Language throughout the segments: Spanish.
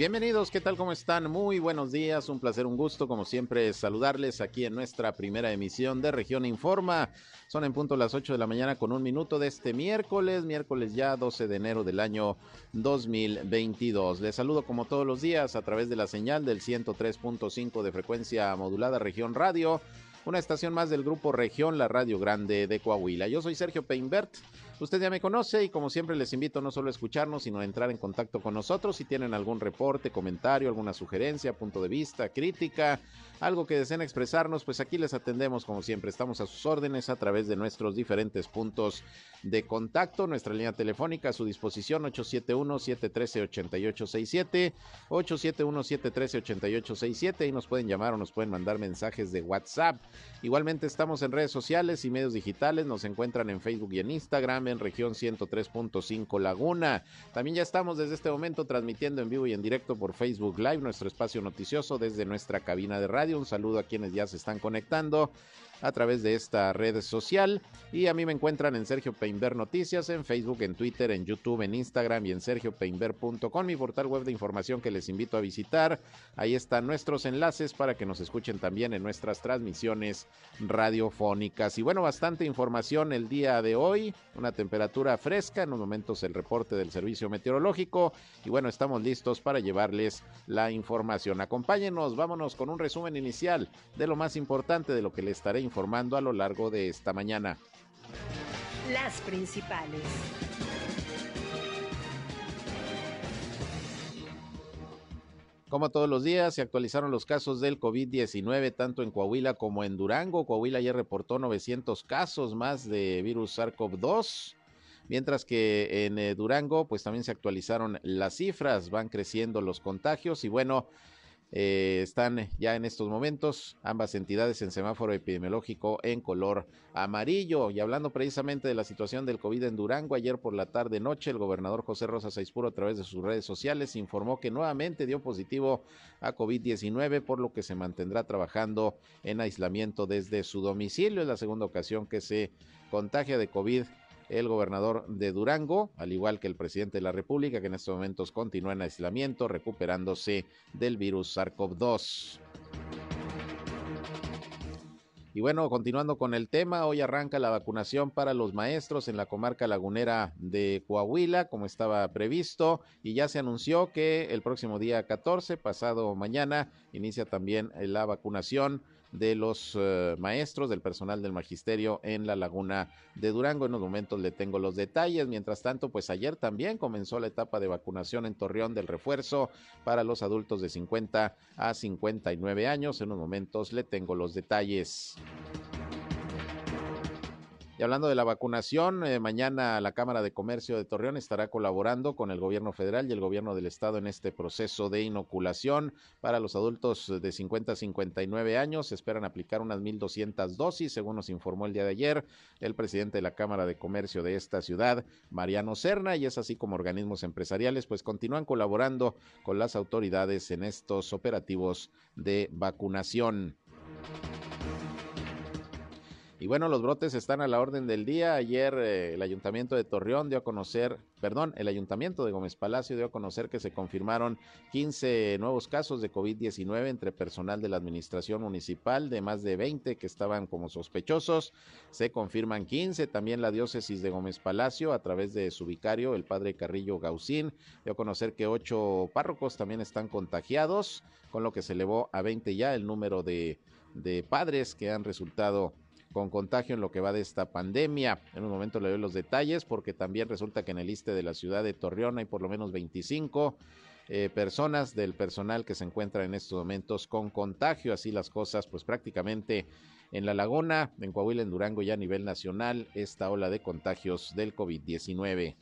Bienvenidos, ¿qué tal? ¿Cómo están? Muy buenos días, un placer, un gusto, como siempre, saludarles aquí en nuestra primera emisión de Región Informa. Son en punto las 8 de la mañana con un minuto de este miércoles, miércoles ya 12 de enero del año 2022. Les saludo como todos los días a través de la señal del 103.5 de frecuencia modulada Región Radio, una estación más del grupo Región, la Radio Grande de Coahuila. Yo soy Sergio Peinbert Usted ya me conoce y como siempre les invito no solo a escucharnos, sino a entrar en contacto con nosotros si tienen algún reporte, comentario, alguna sugerencia, punto de vista, crítica, algo que deseen expresarnos, pues aquí les atendemos como siempre. Estamos a sus órdenes a través de nuestros diferentes puntos de contacto. Nuestra línea telefónica a su disposición 871-713-8867, 871-713-8867 y nos pueden llamar o nos pueden mandar mensajes de WhatsApp. Igualmente estamos en redes sociales y medios digitales, nos encuentran en Facebook y en Instagram en región 103.5 Laguna. También ya estamos desde este momento transmitiendo en vivo y en directo por Facebook Live, nuestro espacio noticioso desde nuestra cabina de radio. Un saludo a quienes ya se están conectando a través de esta red social. Y a mí me encuentran en Sergio Peinber Noticias, en Facebook, en Twitter, en YouTube, en Instagram y en sergiopeinber.com, mi portal web de información que les invito a visitar. Ahí están nuestros enlaces para que nos escuchen también en nuestras transmisiones radiofónicas. Y bueno, bastante información el día de hoy, una temperatura fresca, en unos momentos el reporte del servicio meteorológico. Y bueno, estamos listos para llevarles la información. Acompáñenos, vámonos con un resumen inicial de lo más importante de lo que les estaré informando a lo largo de esta mañana. Las principales. Como todos los días, se actualizaron los casos del COVID-19 tanto en Coahuila como en Durango. Coahuila ya reportó 900 casos más de virus SARS-CoV-2, mientras que en eh, Durango pues también se actualizaron las cifras, van creciendo los contagios y bueno, eh, están ya en estos momentos ambas entidades en semáforo epidemiológico en color amarillo. Y hablando precisamente de la situación del COVID en Durango, ayer por la tarde noche el gobernador José Rosa Saispuro a través de sus redes sociales informó que nuevamente dio positivo a COVID-19, por lo que se mantendrá trabajando en aislamiento desde su domicilio. Es la segunda ocasión que se contagia de COVID el gobernador de Durango, al igual que el presidente de la República, que en estos momentos continúa en aislamiento, recuperándose del virus SARS-CoV-2. Y bueno, continuando con el tema, hoy arranca la vacunación para los maestros en la comarca lagunera de Coahuila, como estaba previsto, y ya se anunció que el próximo día 14, pasado mañana, inicia también la vacunación de los eh, maestros, del personal del magisterio en la laguna de Durango. En unos momentos le tengo los detalles. Mientras tanto, pues ayer también comenzó la etapa de vacunación en Torreón del refuerzo para los adultos de 50 a 59 años. En unos momentos le tengo los detalles. Y hablando de la vacunación, eh, mañana la Cámara de Comercio de Torreón estará colaborando con el gobierno federal y el gobierno del estado en este proceso de inoculación para los adultos de 50 a 59 años. Se esperan aplicar unas 1.200 dosis, según nos informó el día de ayer el presidente de la Cámara de Comercio de esta ciudad, Mariano Serna, y es así como organismos empresariales pues continúan colaborando con las autoridades en estos operativos de vacunación. Y bueno, los brotes están a la orden del día. Ayer eh, el ayuntamiento de Torreón dio a conocer, perdón, el ayuntamiento de Gómez Palacio dio a conocer que se confirmaron 15 nuevos casos de COVID-19 entre personal de la administración municipal, de más de 20 que estaban como sospechosos. Se confirman 15. También la diócesis de Gómez Palacio, a través de su vicario, el padre Carrillo Gaucín, dio a conocer que ocho párrocos también están contagiados, con lo que se elevó a 20 ya el número de, de padres que han resultado con contagio en lo que va de esta pandemia. En un momento le doy los detalles porque también resulta que en el liste de la ciudad de Torreón hay por lo menos 25 eh, personas del personal que se encuentra en estos momentos con contagio. Así las cosas, pues prácticamente en la laguna, en Coahuila, en Durango y a nivel nacional, esta ola de contagios del COVID-19.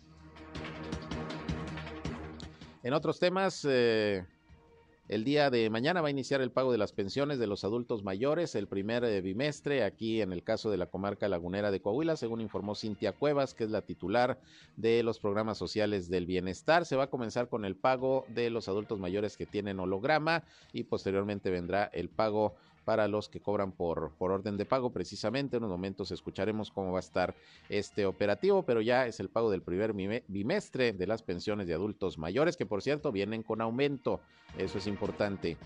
En otros temas, eh, El día de mañana va a iniciar el pago de las pensiones de los adultos mayores, el primer eh, bimestre, aquí en el caso de la comarca lagunera de Coahuila, según informó Cintia Cuevas, que es la titular de los programas sociales del bienestar. Se va a comenzar con el pago de los adultos mayores que tienen holograma y posteriormente vendrá el pago para los que cobran por, por orden de pago. Precisamente en unos momentos escucharemos cómo va a estar este operativo, pero ya es el pago del primer bimestre de las pensiones de adultos mayores, que por cierto vienen con aumento. Eso es importante.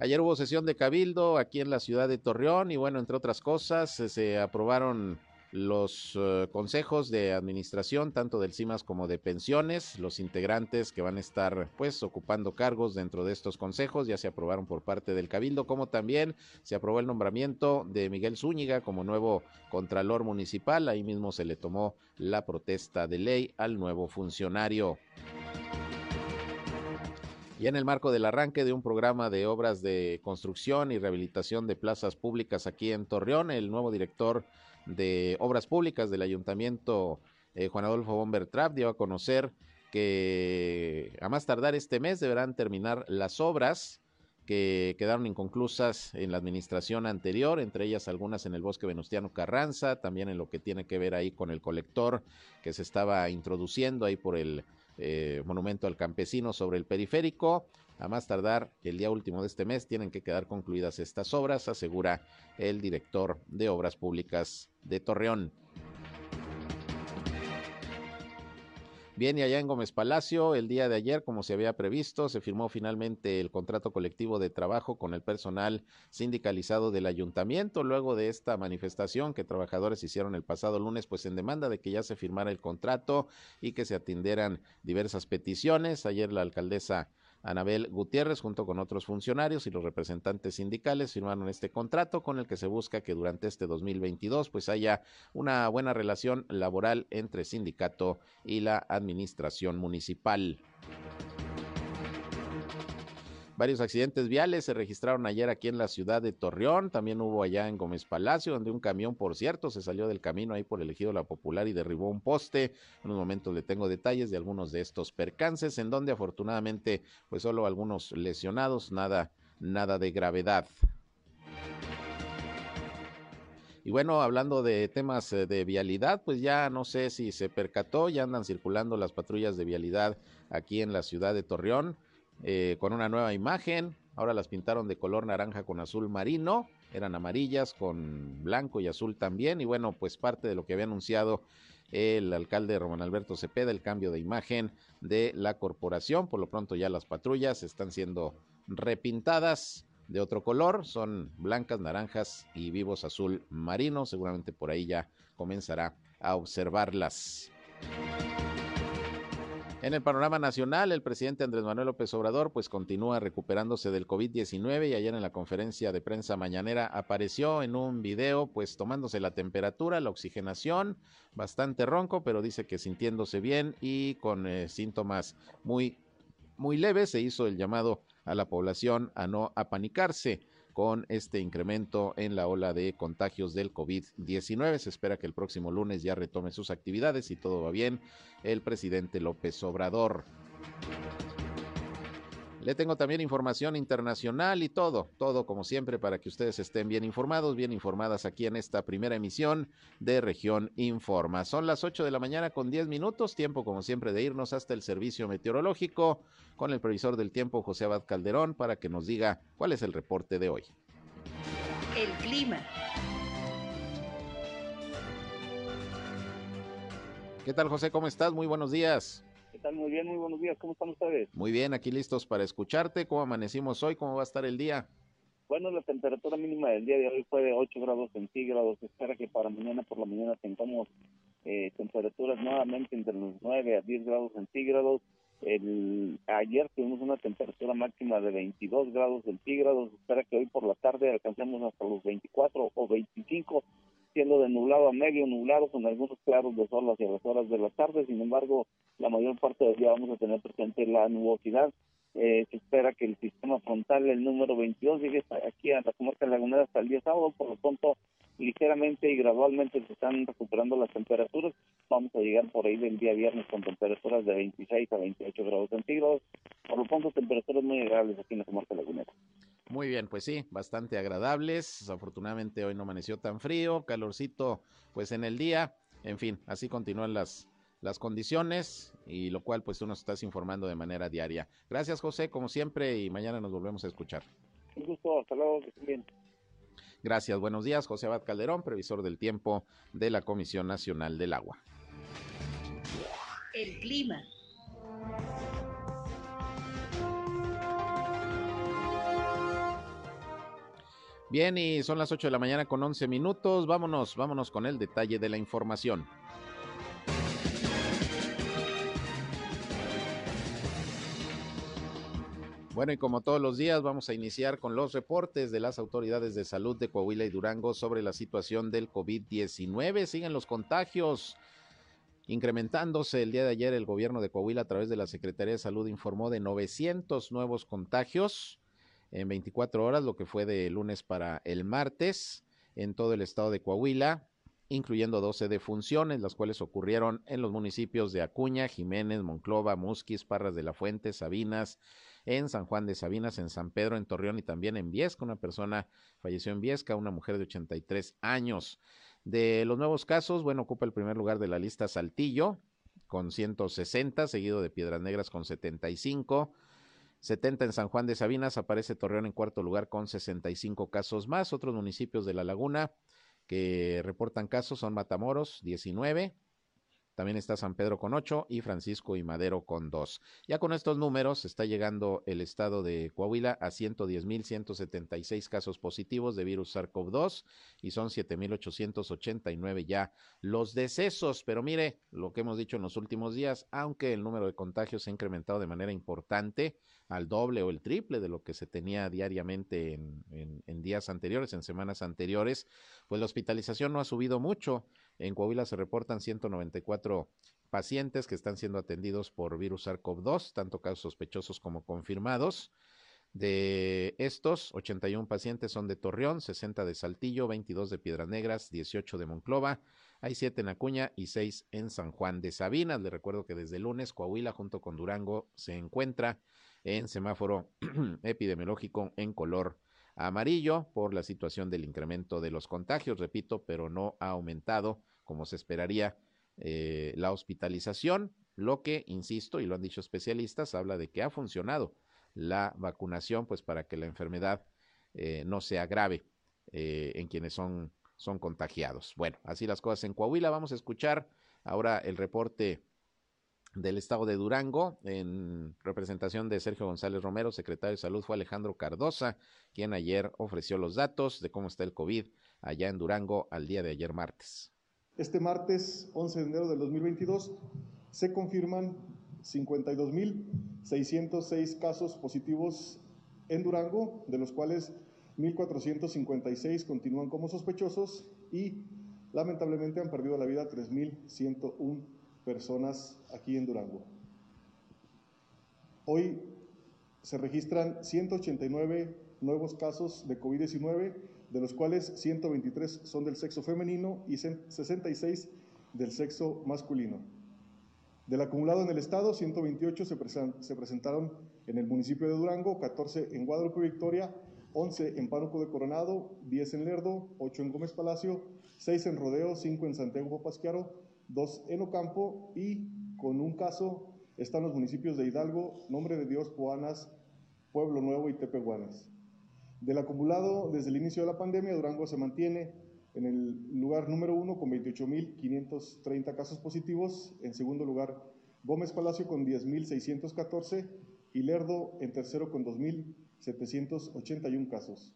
Ayer hubo sesión de cabildo aquí en la ciudad de Torreón y bueno, entre otras cosas, se aprobaron los eh, consejos de administración, tanto del CIMAS como de pensiones, los integrantes que van a estar pues ocupando cargos dentro de estos consejos, ya se aprobaron por parte del Cabildo, como también se aprobó el nombramiento de Miguel Zúñiga como nuevo Contralor Municipal, ahí mismo se le tomó la protesta de ley al nuevo funcionario. Y en el marco del arranque de un programa de obras de construcción y rehabilitación de plazas públicas aquí en Torreón, el nuevo director de Obras Públicas del Ayuntamiento eh, Juan Adolfo Bombertrap dio a conocer que a más tardar este mes deberán terminar las obras que quedaron inconclusas en la administración anterior, entre ellas algunas en el bosque Venustiano Carranza, también en lo que tiene que ver ahí con el colector que se estaba introduciendo ahí por el eh, monumento al campesino sobre el periférico. A más tardar el día último de este mes tienen que quedar concluidas estas obras, asegura el director de Obras Públicas de Torreón. Bien, y allá en Gómez Palacio, el día de ayer, como se había previsto, se firmó finalmente el contrato colectivo de trabajo con el personal sindicalizado del ayuntamiento. Luego de esta manifestación que trabajadores hicieron el pasado lunes, pues en demanda de que ya se firmara el contrato y que se atendieran diversas peticiones. Ayer la alcaldesa Anabel Gutiérrez, junto con otros funcionarios y los representantes sindicales, firmaron este contrato con el que se busca que durante este 2022 pues haya una buena relación laboral entre sindicato y la administración municipal. Varios accidentes viales se registraron ayer aquí en la ciudad de Torreón, también hubo allá en Gómez Palacio, donde un camión, por cierto, se salió del camino ahí por el ejido La Popular y derribó un poste. En un momento le tengo detalles de algunos de estos percances, en donde afortunadamente, pues solo algunos lesionados, nada, nada de gravedad. Y bueno, hablando de temas eh, de vialidad, pues ya no sé si se percató, ya andan circulando las patrullas de vialidad aquí en la ciudad de Torreón. Eh, con una nueva imagen. Ahora las pintaron de color naranja con azul marino. Eran amarillas con blanco y azul también. Y bueno, pues parte de lo que había anunciado el alcalde Román Alberto Cepeda, el cambio de imagen de la corporación. Por lo pronto ya las patrullas están siendo repintadas de otro color. Son blancas, naranjas y vivos azul marino. Seguramente por ahí ya comenzará a observarlas. En el panorama nacional, el presidente Andrés Manuel López Obrador pues continúa recuperándose del COVID-19 y ayer en la conferencia de prensa mañanera apareció en un video pues tomándose la temperatura, la oxigenación, bastante ronco, pero dice que sintiéndose bien y con eh, síntomas muy muy leves se hizo el llamado a la población a no apanicarse con este incremento en la ola de contagios del COVID-19. Se espera que el próximo lunes ya retome sus actividades y todo va bien el presidente López Obrador. Le tengo también información internacional y todo, todo como siempre para que ustedes estén bien informados, bien informadas aquí en esta primera emisión de Región Informa. Son las 8 de la mañana con 10 minutos, tiempo como siempre de irnos hasta el servicio meteorológico con el previsor del tiempo José Abad Calderón para que nos diga cuál es el reporte de hoy. El clima. ¿Qué tal José? ¿Cómo estás? Muy buenos días. Muy bien, muy buenos días. ¿Cómo están ustedes? Muy bien, aquí listos para escucharte. ¿Cómo amanecimos hoy? ¿Cómo va a estar el día? Bueno, la temperatura mínima del día de hoy fue de 8 grados centígrados. Se espera que para mañana por la mañana tengamos eh, temperaturas nuevamente entre los 9 a 10 grados centígrados. El, ayer tuvimos una temperatura máxima de 22 grados centígrados. Espera que hoy por la tarde alcancemos hasta los 24 o 25 siendo de nublado a medio nublado con algunos claros de sol hacia las horas de la tarde. Sin embargo, la mayor parte del día vamos a tener presente la nubosidad Eh, se espera que el sistema frontal, el número 22, llegue aquí a la comarca lagunera hasta el día sábado, por lo tanto, ligeramente y gradualmente se están recuperando las temperaturas. Vamos a llegar por ahí del día viernes con temperaturas de 26 a 28 grados centígrados. Por lo tanto, temperaturas muy agradables aquí en la comarca lagunera. Muy bien, pues sí, bastante agradables. Afortunadamente hoy no amaneció tan frío, calorcito pues en el día. En fin, así continúan las, las condiciones y lo cual pues tú nos estás informando de manera diaria. Gracias José, como siempre, y mañana nos volvemos a escuchar. Un gusto, hasta luego, que bien. Gracias, buenos días, José Abad Calderón, previsor del tiempo de la Comisión Nacional del Agua. El clima. Bien, y son las 8 de la mañana con 11 minutos. Vámonos, vámonos con el detalle de la información. Bueno, y como todos los días, vamos a iniciar con los reportes de las autoridades de salud de Coahuila y Durango sobre la situación del COVID-19. Siguen los contagios incrementándose. El día de ayer, el gobierno de Coahuila, a través de la Secretaría de Salud, informó de 900 nuevos contagios en 24 horas, lo que fue de lunes para el martes, en todo el estado de Coahuila incluyendo 12 defunciones, las cuales ocurrieron en los municipios de Acuña, Jiménez, Monclova, Musquis, Parras de la Fuente, Sabinas, en San Juan de Sabinas, en San Pedro, en Torreón y también en Viesca. Una persona falleció en Viesca, una mujer de 83 años. De los nuevos casos, bueno, ocupa el primer lugar de la lista Saltillo, con 160, seguido de Piedras Negras con 75. 70 en San Juan de Sabinas, aparece Torreón en cuarto lugar con 65 casos más. Otros municipios de la laguna que reportan casos son Matamoros, 19, también está San Pedro con 8 y Francisco y Madero con 2. Ya con estos números está llegando el estado de Coahuila a 110.176 casos positivos de virus SARS-CoV-2 y son 7.889 ya los decesos. Pero mire lo que hemos dicho en los últimos días, aunque el número de contagios se ha incrementado de manera importante, al doble o el triple de lo que se tenía diariamente en, en días anteriores, en semanas anteriores, pues la hospitalización no ha subido mucho. En Coahuila se reportan 194 pacientes que están siendo atendidos por virus SARS-CoV-2, tanto casos sospechosos como confirmados. De estos, 81 pacientes son de Torreón, 60 de Saltillo, 22 de Piedras Negras, 18 de Monclova, hay 7 en Acuña y 6 en San Juan de Sabinas. Le recuerdo que desde lunes Coahuila junto con Durango se encuentra en semáforo epidemiológico en color amarillo por la situación del incremento de los contagios, repito, pero no ha aumentado como se esperaría, eh, la hospitalización, lo que, insisto, y lo han dicho especialistas, habla de que ha funcionado la vacunación, pues para que la enfermedad eh, no sea grave eh, en quienes son, son contagiados. Bueno, así las cosas en Coahuila. Vamos a escuchar ahora el reporte del estado de Durango, en representación de Sergio González Romero, secretario de Salud, fue Alejandro Cardosa, quien ayer ofreció los datos de cómo está el COVID allá en Durango al día de ayer martes. Este martes 11 de enero del 2022 se confirman 52.606 casos positivos en Durango, de los cuales 1.456 continúan como sospechosos y lamentablemente han perdido la vida 3.101 personas aquí en Durango. Hoy se registran 189 nuevos casos de COVID-19 de los cuales 123 son del sexo femenino y 66 del sexo masculino. Del acumulado en el estado, 128 se, se presentaron en el municipio de Durango, 14 en Guadalupe Victoria, 11 en Pánuco de Coronado, 10 en Lerdo, 8 en Gómez Palacio, 6 en Rodeo, 5 en Santiago Papasquiaro, 2 en Ocampo y con un caso están los municipios de Hidalgo, Nombre de Dios, Poanas, Pueblo Nuevo y Tepehuanes. Del acumulado desde el inicio de la pandemia, Durango se mantiene en el lugar número uno con 28.530 casos positivos. En segundo lugar, Gómez Palacio con 10.614 y Lerdo en tercero con 2.781 casos.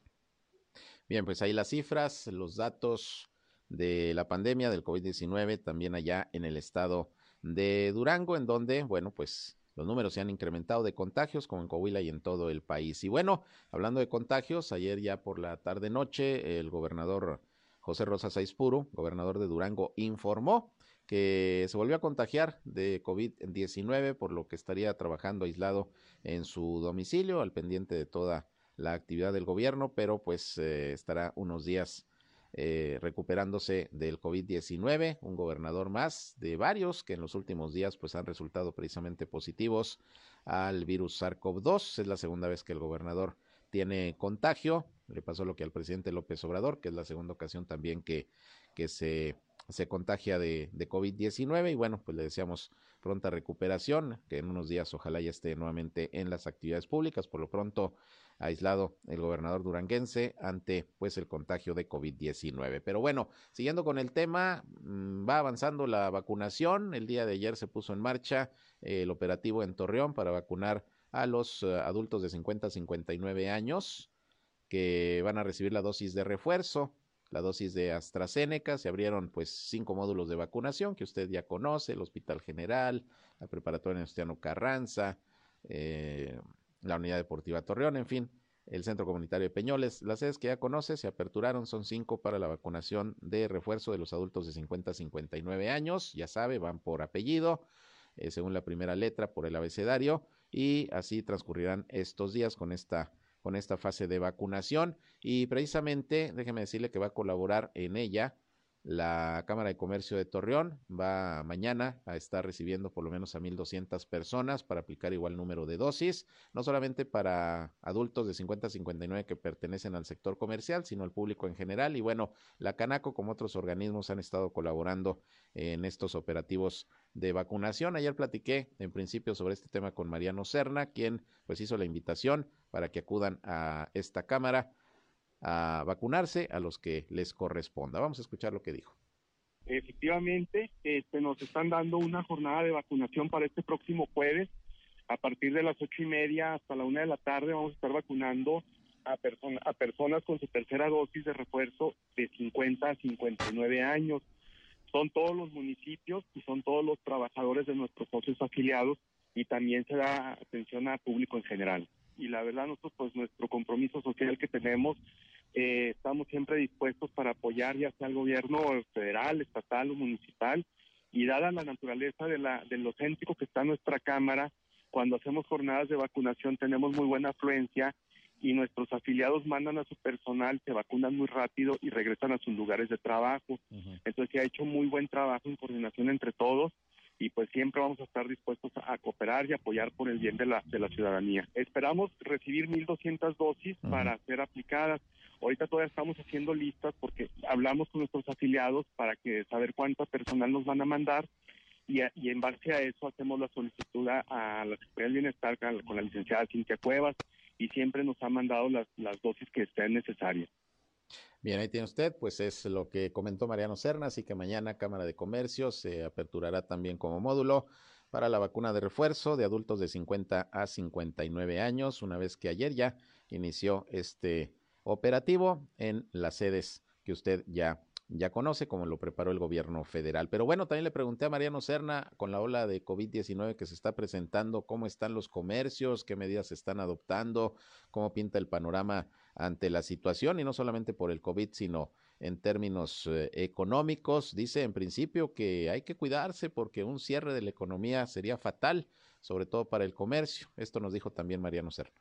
Bien, pues ahí las cifras, los datos de la pandemia del COVID-19 también allá en el estado de Durango, en donde, bueno, pues los números se han incrementado de contagios, como en Coahuila y en todo el país. Y bueno, hablando de contagios, ayer ya por la tarde-noche, el gobernador José Rosa Saizpuro, gobernador de Durango, informó que se volvió a contagiar de COVID-19, por lo que estaría trabajando aislado en su domicilio, al pendiente de toda la actividad del gobierno, pero pues eh, estará unos días eh, recuperándose del COVID-19, un gobernador más de varios que en los últimos días pues han resultado precisamente positivos al virus SARS-CoV-2. Es la segunda vez que el gobernador tiene contagio. Le pasó lo que al presidente López Obrador, que es la segunda ocasión también que, que se, se contagia de, de COVID-19. Y bueno, pues le deseamos pronta recuperación, que en unos días ojalá ya esté nuevamente en las actividades públicas. Por lo pronto, aislado el gobernador duranguense ante pues el contagio de COVID-19. Pero bueno, siguiendo con el tema, mm, va avanzando la vacunación. El día de ayer se puso en marcha eh, el operativo en Torreón para vacunar a los eh, adultos de 50 a 59 años que van a recibir la dosis de refuerzo, la dosis de AstraZeneca. Se abrieron pues cinco módulos de vacunación que usted ya conoce, el Hospital General, la Preparatoria Industriano Carranza, eh, la Unidad Deportiva Torreón, en fin, el Centro Comunitario de Peñoles. Las sedes que ya conoce se aperturaron, son cinco para la vacunación de refuerzo de los adultos de 50 a 59 años. Ya sabe, van por apellido, eh, según la primera letra, por el abecedario, y así transcurrirán estos días con esta con esta fase de vacunación y precisamente déjeme decirle que va a colaborar en ella la Cámara de Comercio de Torreón va mañana a estar recibiendo por lo menos a 1.200 personas para aplicar igual número de dosis, no solamente para adultos de 50 a 59 que pertenecen al sector comercial, sino al público en general. Y bueno, la Canaco, como otros organismos, han estado colaborando en estos operativos de vacunación. Ayer platiqué en principio sobre este tema con Mariano Serna, quien pues hizo la invitación para que acudan a esta Cámara a vacunarse a los que les corresponda. Vamos a escuchar lo que dijo. Efectivamente, este, nos están dando una jornada de vacunación para este próximo jueves. A partir de las ocho y media hasta la una de la tarde vamos a estar vacunando a, a personas con su tercera dosis de refuerzo de 50 a 59 años. Son todos los municipios y son todos los trabajadores de nuestros socios afiliados y también se da atención al público en general. Y la verdad, nosotros, pues nuestro compromiso social que tenemos eh, estamos siempre dispuestos para apoyar ya sea el gobierno federal, estatal o municipal y dada la naturaleza de, la, de lo céntrico que está nuestra Cámara, cuando hacemos jornadas de vacunación tenemos muy buena afluencia y nuestros afiliados mandan a su personal, se vacunan muy rápido y regresan a sus lugares de trabajo. Entonces se ha hecho muy buen trabajo en coordinación entre todos y pues siempre vamos a estar dispuestos a cooperar y apoyar por el bien de la, de la ciudadanía. Esperamos recibir 1.200 dosis para ser aplicadas. Ahorita todavía estamos haciendo listas porque hablamos con nuestros afiliados para que saber cuánto personal nos van a mandar y, y en base a eso hacemos la solicitud a, la Secretaría del Bienestar con la licenciada Cintia Cuevas y siempre nos ha mandado las, las dosis que estén necesarias. Bien, ahí tiene usted, pues es lo que comentó Mariano Cerna, así que mañana Cámara de Comercio se aperturará también como módulo para la vacuna de refuerzo de adultos de 50 a 59 años, una vez que ayer ya inició este operativo en las sedes que usted ya ya conoce como lo preparó el gobierno federal. Pero bueno, también le pregunté a Mariano Serna con la ola de COVID-19 que se está presentando, cómo están los comercios, qué medidas se están adoptando, cómo pinta el panorama ante la situación y no solamente por el COVID, sino en términos eh, económicos. Dice en principio que hay que cuidarse porque un cierre de la economía sería fatal, sobre todo para el comercio. Esto nos dijo también Mariano Serna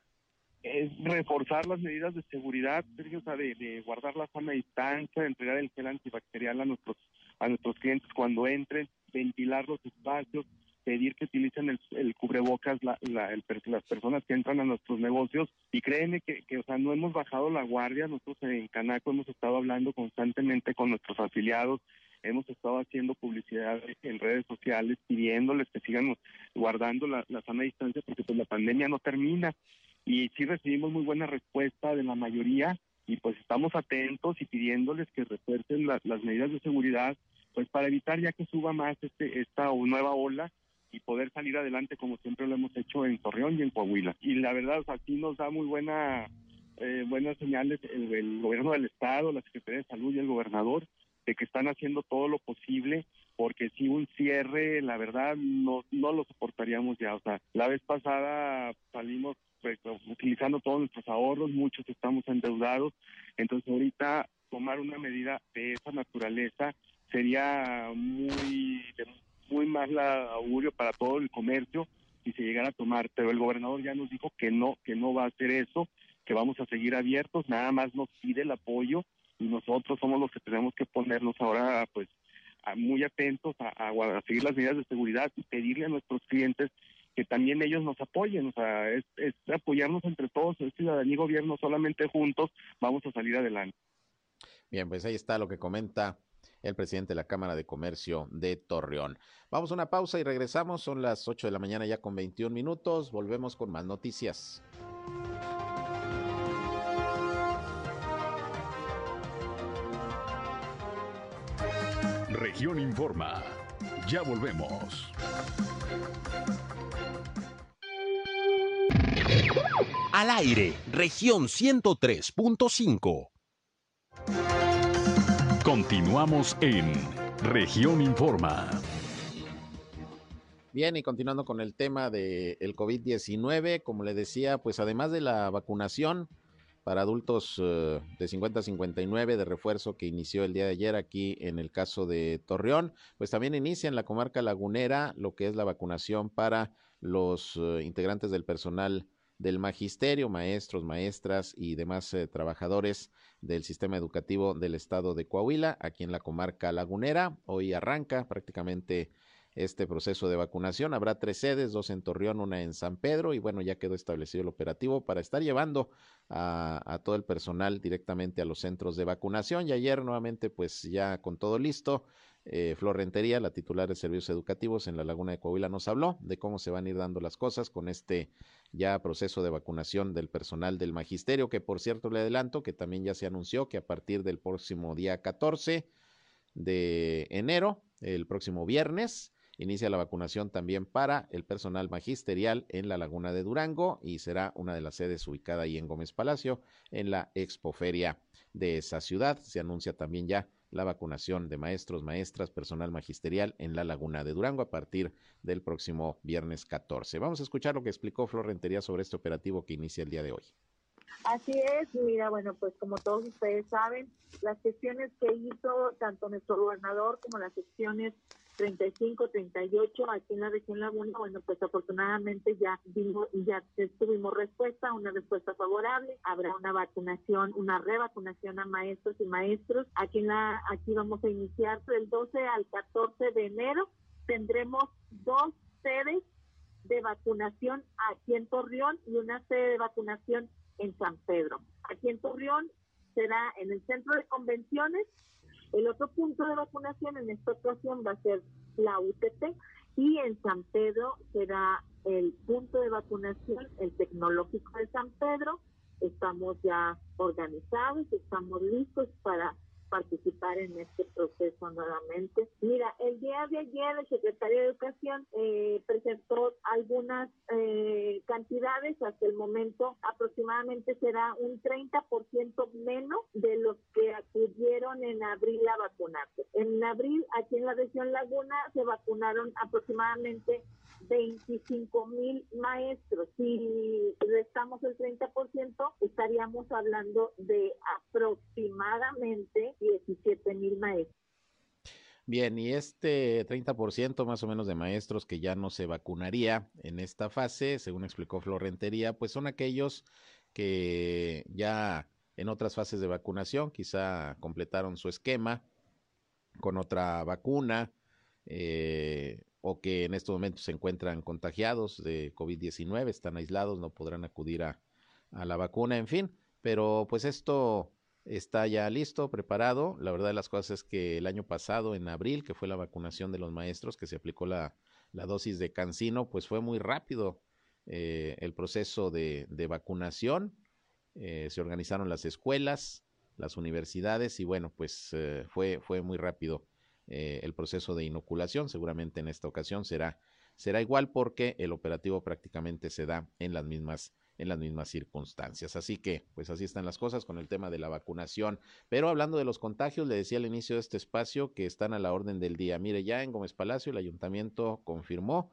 es reforzar las medidas de seguridad, Sergio, o de, guardar la sana distancia, de entregar el gel antibacterial a nuestros a nuestros clientes cuando entren, ventilar los espacios, pedir que utilicen el, cubrebocas la, las personas que entran a nuestros negocios. Y créeme que, que, o sea, no hemos bajado la guardia, nosotros en Canaco hemos estado hablando constantemente con nuestros afiliados, hemos estado haciendo publicidad en redes sociales pidiéndoles que sigan guardando la, la sana distancia porque pues la pandemia no termina. Y sí recibimos muy buena respuesta de la mayoría y pues estamos atentos y pidiéndoles que refuercen las medidas de seguridad pues para evitar ya que suba más este esta nueva ola y poder salir adelante como siempre lo hemos hecho en Torreón y en Coahuila. Y la verdad, aquí nos da muy buena eh, buenas señales el, gobierno del estado, la Secretaría de Salud y el gobernador de que están haciendo todo lo posible porque si un cierre, la verdad, no, no lo soportaríamos ya. O sea, la vez pasada salimos pues, utilizando todos nuestros ahorros, muchos estamos endeudados, entonces ahorita tomar una medida de esa naturaleza sería muy, muy mal augurio para todo el comercio si se llegara a tomar, pero el gobernador ya nos dijo que no, que no va a hacer eso, que vamos a seguir abiertos, nada más nos pide el apoyo y nosotros somos los que tenemos que ponernos ahora pues muy atentos a, seguir las medidas de seguridad y pedirle a nuestros clientes que también ellos nos apoyen, o sea, es, es apoyarnos entre todos, el ciudadanía y gobierno, solamente juntos vamos a salir adelante. Bien, pues ahí está lo que comenta el presidente de la Cámara de Comercio de Torreón. Vamos a una pausa y regresamos. Son las 8 de la mañana ya con 21 minutos. Volvemos con más noticias. Región Informa. Ya volvemos. Al aire, región 103.5. Continuamos en región Informa. Bien, y continuando con el tema del el COVID-19, como le decía, pues además de la vacunación para adultos eh, de 50 a 59 de refuerzo que inició el día de ayer aquí en el caso de Torreón, pues también inicia en la comarca lagunera lo que es la vacunación para los eh, integrantes del personal del magisterio, maestros, maestras y demás eh, trabajadores del sistema educativo del estado de Coahuila, aquí en la comarca lagunera. Hoy arranca prácticamente este proceso de vacunación. Habrá tres sedes, dos en Torreón, una en San Pedro, y bueno, ya quedó establecido el operativo para estar llevando a, todo el personal directamente a los centros de vacunación. Y ayer nuevamente, pues ya con todo listo, eh, Flor Rentería, la titular de servicios educativos en la Laguna de Coahuila, nos habló de cómo se van a ir dando las cosas con este ya proceso de vacunación del personal del magisterio, que por cierto le adelanto que también ya se anunció que a partir del próximo día 14 de enero, el próximo viernes, inicia la vacunación también para el personal magisterial en la Laguna de Durango y será una de las sedes ubicada ahí en Gómez Palacio, en la expoferia de esa ciudad. Se anuncia también ya la vacunación de maestros, maestras, personal magisterial en la Laguna de Durango a partir del próximo viernes 14. Vamos a escuchar lo que explicó Florentería sobre este operativo que inicia el día de hoy. Así es, mira, bueno, pues como todos ustedes saben, las sesiones que hizo tanto nuestro gobernador como las sesiones 35, 38 aquí en la región Laguna, bueno, pues afortunadamente ya vimos, ya tuvimos respuesta, una respuesta favorable, habrá una vacunación, una revacunación a maestros y maestros. Aquí en la aquí vamos a iniciar del 12 al 14 de enero tendremos dos sedes de vacunación aquí en Torreón y una sede de vacunación en San Pedro. Aquí en Torreón será en el centro de convenciones el otro punto de vacunación en esta ocasión va a ser la UTT y en San Pedro será el punto de vacunación, el tecnológico de San Pedro. Estamos ya organizados, estamos listos para participar en este proceso nuevamente. Mira, el día de ayer el secretario de Educación eh, presentó algunas eh, cantidades, hasta el momento aproximadamente será un 30% menos de los que acudieron en abril a vacunarse. En abril, aquí en la región Laguna, se vacunaron aproximadamente 25 mil maestros. Si restamos el 30%, estaríamos hablando de aproximadamente 17 mil maestros. Bien, y este 30% más o menos de maestros que ya no se vacunaría en esta fase, según explicó Florentería, pues son aquellos que ya en otras fases de vacunación quizá completaron su esquema con otra vacuna, eh, o que en estos momentos se encuentran contagiados de COVID-19, están aislados, no podrán acudir a, a, la vacuna, en fin, pero pues esto está ya listo, preparado. La verdad de las cosas es que el año pasado, en abril, que fue la vacunación de los maestros, que se aplicó la, la dosis de cancino, pues fue muy rápido eh, el proceso de, de vacunación. Eh, se organizaron las escuelas, las universidades y bueno, pues eh, fue, fue muy rápido eh, el proceso de inoculación. Seguramente en esta ocasión será, será igual porque el operativo prácticamente se da en las mismas en las mismas circunstancias. Así que, pues así están las cosas con el tema de la vacunación. Pero hablando de los contagios, le decía al inicio de este espacio que están a la orden del día. Mire, ya en Gómez Palacio el ayuntamiento confirmó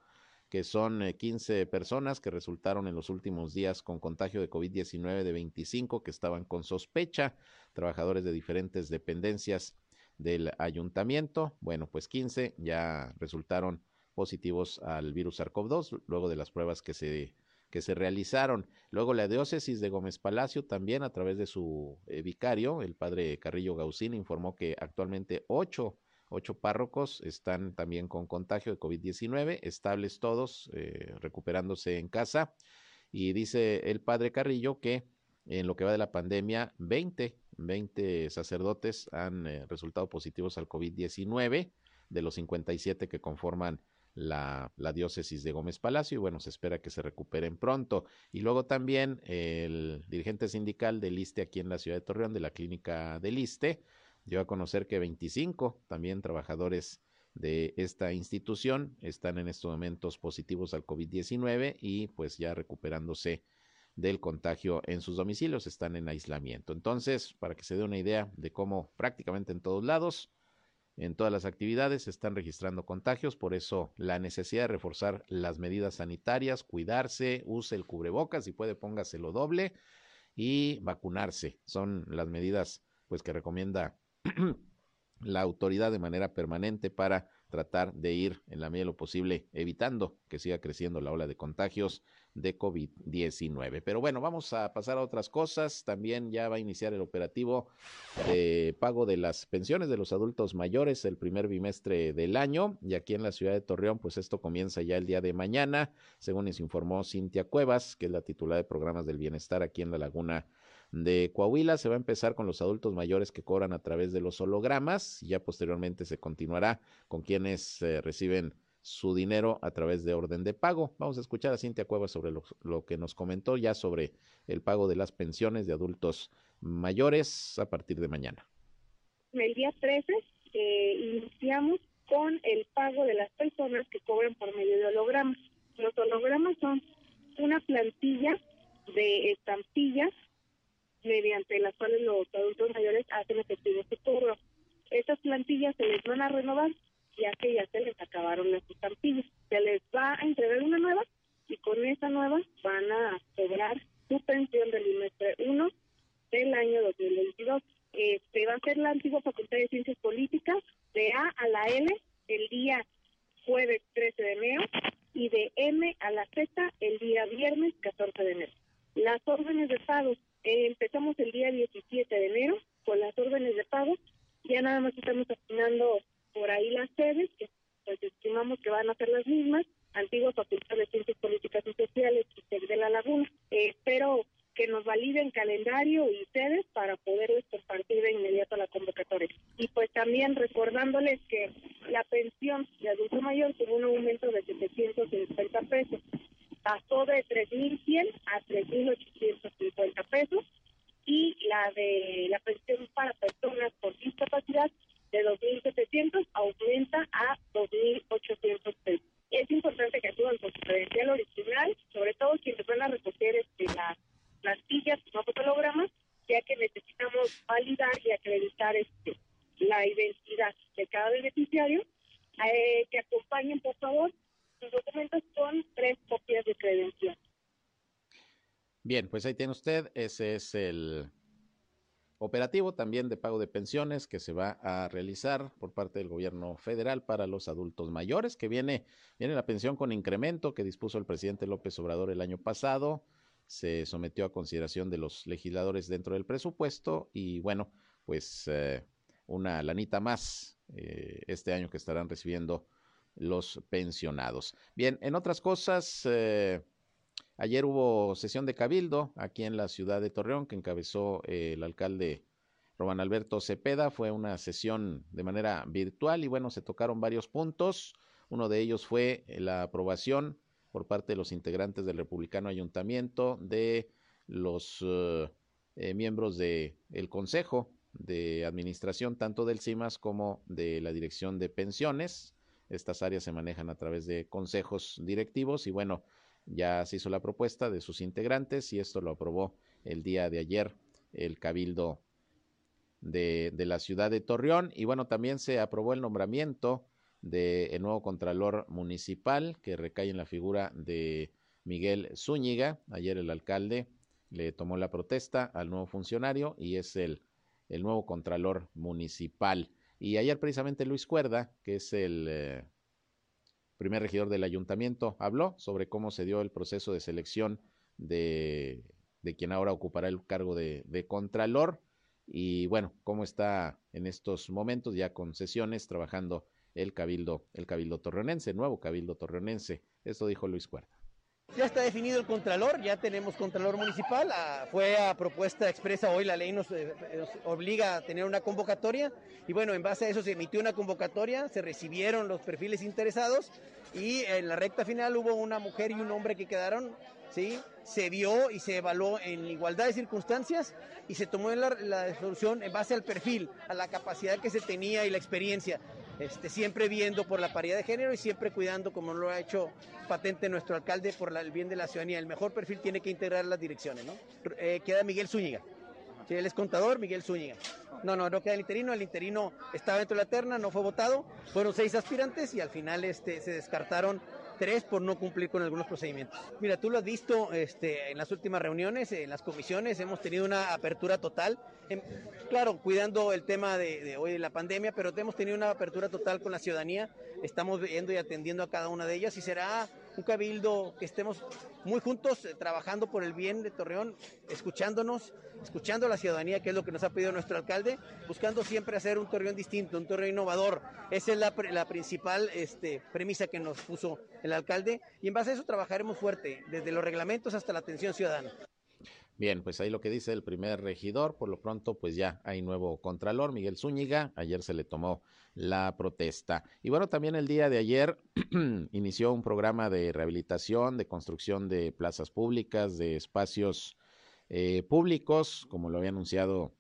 que son 15 eh, personas que resultaron en los últimos días con contagio de COVID-19 de 25 que estaban con sospecha, trabajadores de diferentes dependencias del ayuntamiento. Bueno, pues 15 ya resultaron positivos al virus SARS-CoV-2 luego de las pruebas que se que se realizaron. Luego la diócesis de Gómez Palacio también a través de su eh, vicario, el padre Carrillo Gaucín, informó que actualmente ocho, ocho párrocos están también con contagio de COVID-19, estables todos, eh, recuperándose en casa. Y dice el padre Carrillo que en lo que va de la pandemia, 20, 20 sacerdotes han eh, resultado positivos al COVID-19 de los 57 que conforman la, diócesis de Gómez Palacio y bueno, se espera que se recuperen pronto. Y luego también el dirigente sindical del ISTE aquí en la ciudad de Torreón, de la clínica del ISTE, dio a conocer que 25 también trabajadores de esta institución están en estos momentos positivos al COVID-19 y pues ya recuperándose del contagio en sus domicilios, están en aislamiento. Entonces, para que se dé una idea de cómo prácticamente en todos lados en todas las actividades se están registrando contagios, por eso la necesidad de reforzar las medidas sanitarias, cuidarse, use el cubrebocas, si puede póngaselo doble y vacunarse. Son las medidas pues que recomienda la autoridad de manera permanente para tratar de ir en la medida de lo posible evitando que siga creciendo la ola de contagios de COVID-19. Pero bueno, vamos a pasar a otras cosas. También ya va a iniciar el operativo de pago de las pensiones de los adultos mayores el primer bimestre del año. Y aquí en la ciudad de Torreón, pues esto comienza ya el día de mañana, según nos informó Cintia Cuevas, que es la titular de programas del bienestar aquí en la Laguna de Coahuila. Se va a empezar con los adultos mayores que cobran a través de los hologramas. Y ya posteriormente se continuará con quienes eh, reciben su dinero a través de orden de pago. Vamos a escuchar a Cintia Cuevas sobre lo, que nos comentó ya sobre el pago de las pensiones de adultos mayores a partir de mañana. El día 13 eh, iniciamos con el pago de las personas que cobran por medio de hologramas. Los hologramas son una plantilla de estampillas mediante las cuales los adultos mayores hacen efectivo su cobro. Estas plantillas se les van a renovar ya que ya se les acabaron las estampillas. Se les va a entregar una nueva y con esa nueva van a cobrar su pensión del trimestre 1 del año 2022. Este va a ser la antigua Facultad de Ciencias Políticas de A a la L el día jueves 13 de enero y de M a la Z el día viernes 14 de enero. Las órdenes de pago eh, empezamos el día 17 de enero con las órdenes de pago. Ya nada más estamos afinando por ahí las sedes, que pues estimamos que van a ser las mismas, antigua Facultad de Ciencias Políticas y Sociales y de la Laguna. Eh, espero que nos validen calendario y sedes para poderles compartir de inmediato la convocatoria. Y pues también recordándoles que la pensión de adulto mayor tuvo un aumento de 750 pesos. Pasó de 3.100 a 3.850 pesos y la de la pensión para personas con discapacidad de 2.700 aumenta a 2.800 pesos. Es importante que acudan con su credencial original, sobre todo quienes van a recoger este, las plantillas no fotogramas, ya que necesitamos validar y acreditar este, la identidad de cada beneficiario. Eh, que acompañen, por favor, sus documentos con tres copias de credencial. Bien, pues ahí tiene usted, ese es el operativo también de pago de pensiones que se va a realizar por parte del gobierno federal para los adultos mayores, que viene, viene la pensión con incremento que dispuso el presidente López Obrador el año pasado, se sometió a consideración de los legisladores dentro del presupuesto y bueno, pues eh, una lanita más eh, este año que estarán recibiendo los pensionados. Bien, en otras cosas, eh, Ayer hubo sesión de cabildo aquí en la ciudad de Torreón que encabezó eh, el alcalde Román Alberto Cepeda. Fue una sesión de manera virtual y bueno, se tocaron varios puntos. Uno de ellos fue la aprobación por parte de los integrantes del Republicano Ayuntamiento de los eh, eh, miembros del el Consejo de Administración, tanto del CIMAS como de la Dirección de Pensiones. Estas áreas se manejan a través de consejos directivos y bueno, ya se hizo la propuesta de sus integrantes y esto lo aprobó el día de ayer el Cabildo de, la ciudad de Torreón. Y bueno, también se aprobó el nombramiento del el nuevo Contralor Municipal que recae en la figura de Miguel Zúñiga. Ayer el alcalde le tomó la protesta al nuevo funcionario y es el, el nuevo Contralor Municipal. Y ayer precisamente Luis Cuerda, que es el eh, primer regidor del ayuntamiento, habló sobre cómo se dio el proceso de selección de, de quien ahora ocupará el cargo de, de Contralor y bueno, cómo está en estos momentos ya con sesiones trabajando el Cabildo, el Cabildo Torreonense, nuevo Cabildo Torreonense. Esto dijo Luis Cuerda. Ya está definido el Contralor, ya tenemos Contralor Municipal, ah, fue a propuesta expresa hoy, la ley nos, eh, nos, obliga a tener una convocatoria y bueno, en base a eso se emitió una convocatoria, se recibieron los perfiles interesados y en la recta final hubo una mujer y un hombre que quedaron ¿sí? Se vio y se evaluó en igualdad de circunstancias y se tomó la, la solución en base al perfil, a la capacidad que se tenía y la experiencia. Este, siempre viendo por la paridad de género y siempre cuidando, como lo ha hecho patente nuestro alcalde, por el bien de la ciudadanía. El mejor perfil tiene que integrar las direcciones, ¿no? Eh, queda Miguel Zúñiga. Si él es contador, Miguel Zúñiga. No, no, no queda el interino. El interino estaba dentro de la terna, no fue votado. Fueron seis aspirantes y al final este, se descartaron tres por no cumplir con algunos procedimientos. Mira, tú lo has visto este, en las últimas reuniones, en las comisiones, hemos tenido una apertura total. En, claro, cuidando el tema de, hoy de la pandemia, pero hemos tenido una apertura total con la ciudadanía. Estamos viendo y atendiendo a cada una de ellas y será un cabildo que estemos muy juntos eh, trabajando por el bien de Torreón, escuchándonos, escuchando a la ciudadanía, que es lo que nos ha pedido nuestro alcalde, buscando siempre hacer un Torreón distinto, un Torreón innovador. Esa es la, principal este, premisa que nos puso el alcalde y en base a eso trabajaremos fuerte, desde los reglamentos hasta la atención ciudadana. Bien, pues ahí lo que dice el primer regidor, por lo pronto pues ya hay nuevo contralor, Miguel Zúñiga, ayer se le tomó la protesta. Y bueno, también el día de ayer inició un programa de rehabilitación, de construcción de plazas públicas, de espacios eh, públicos, como lo había anunciado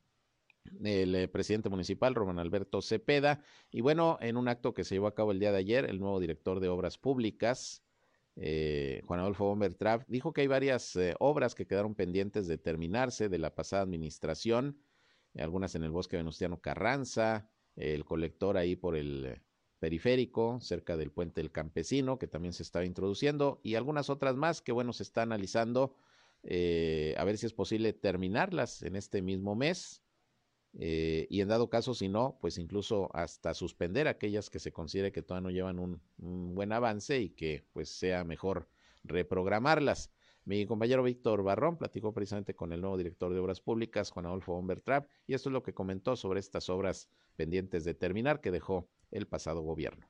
el eh, presidente municipal, Román Alberto Cepeda. Y bueno, en un acto que se llevó a cabo el día de ayer, el nuevo director de obras públicas, eh, Juan Adolfo Bombertrap, dijo que hay varias eh, obras que quedaron pendientes de terminarse de la pasada administración, algunas en el bosque Venustiano Carranza, el colector ahí por el periférico, cerca del puente del campesino, que también se estaba introduciendo, y algunas otras más que, bueno, se está analizando eh, a ver si es posible terminarlas en este mismo mes. Eh, y en dado caso, si no, pues incluso hasta suspender aquellas que se considere que todavía no llevan un, buen avance y que pues sea mejor reprogramarlas. Mi compañero Víctor Barrón platicó precisamente con el nuevo director de Obras Públicas, Juan Adolfo Bombertrap, y esto es lo que comentó sobre estas obras pendientes de terminar que dejó el pasado gobierno.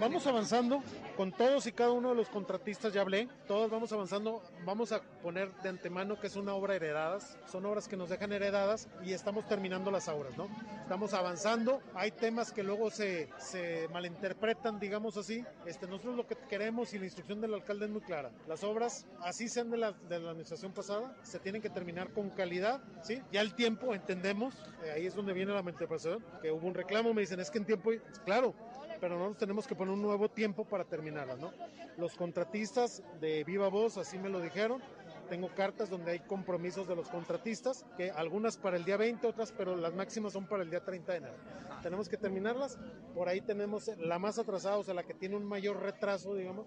Vamos avanzando con todos y cada uno de los contratistas, ya hablé, todos vamos avanzando, vamos a poner de antemano que es una obra heredadas, son obras que nos dejan heredadas y estamos terminando las obras, ¿no? Estamos avanzando, hay temas que luego se, se malinterpretan, digamos así, este, nosotros lo que queremos y la instrucción del alcalde es muy clara, las obras, así sean de la, de la administración pasada, se tienen que terminar con calidad, ¿sí? Ya el tiempo, entendemos, eh, ahí es donde viene la malinterpretación, que hubo un reclamo, me dicen, es que en tiempo, claro, pero no nos tenemos que poner un nuevo tiempo para terminarlas, ¿no? Los contratistas de viva voz así me lo dijeron. Tengo cartas donde hay compromisos de los contratistas, que algunas para el día 20, otras, pero las máximas son para el día 30 de enero. Tenemos que terminarlas. Por ahí tenemos la más atrasada, o sea, la que tiene un mayor retraso, digamos,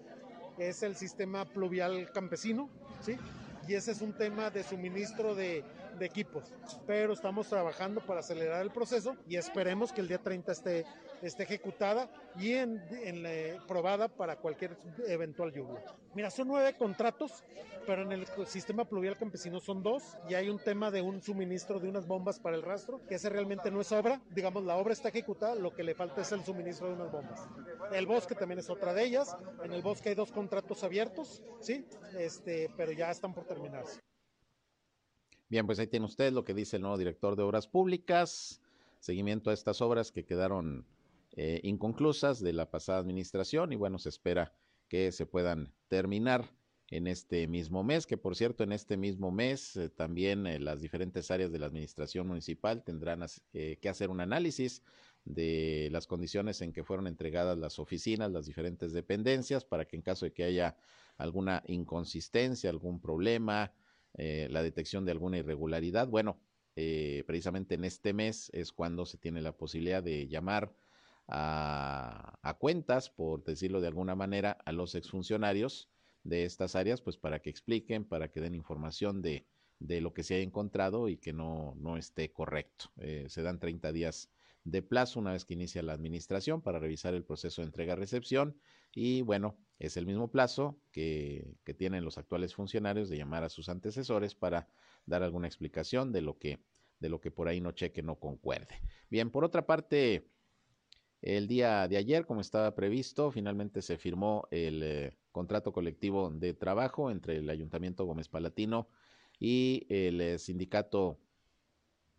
que es el sistema pluvial campesino, ¿sí? Y ese es un tema de suministro de, de equipos. Pero estamos trabajando para acelerar el proceso y esperemos que el día 30 esté, esté ejecutada y en, en probada para cualquier eventual lluvia. Mira, son nueve contratos, pero en el sistema pluvial campesino son dos y hay un tema de un suministro de unas bombas para el rastro, que ese realmente no es obra. Digamos, la obra está ejecutada, lo que le falta es el suministro de unas bombas. El bosque también es otra de ellas. En el bosque hay dos contratos abiertos, ¿sí? Este, pero ya están por terminarse. Bien, pues ahí tiene usted lo que dice el nuevo director de Obras Públicas, seguimiento a estas obras que quedaron eh, inconclusas de la pasada administración y bueno, se espera que se puedan terminar en este mismo mes, que por cierto, en este mismo mes eh, también eh, las diferentes áreas de la administración municipal tendrán eh, que hacer un análisis de las condiciones en que fueron entregadas las oficinas, las diferentes dependencias, para que en caso de que haya alguna inconsistencia, algún problema, eh, la detección de alguna irregularidad, bueno, eh, precisamente en este mes es cuando se tiene la posibilidad de llamar a, cuentas, por decirlo de alguna manera, a los exfuncionarios de estas áreas, pues para que expliquen, para que den información de, de lo que se ha encontrado y que no, no esté correcto. Eh, se dan 30 días de plazo una vez que inicia la administración para revisar el proceso de entrega-recepción y bueno, es el mismo plazo que, tienen los actuales funcionarios de llamar a sus antecesores para dar alguna explicación de lo que, de lo que por ahí no cheque, no concuerde. Bien, por otra parte, el día de ayer, como estaba previsto, finalmente se firmó el eh, contrato colectivo de trabajo entre el Ayuntamiento Gómez Palatino y el eh, Sindicato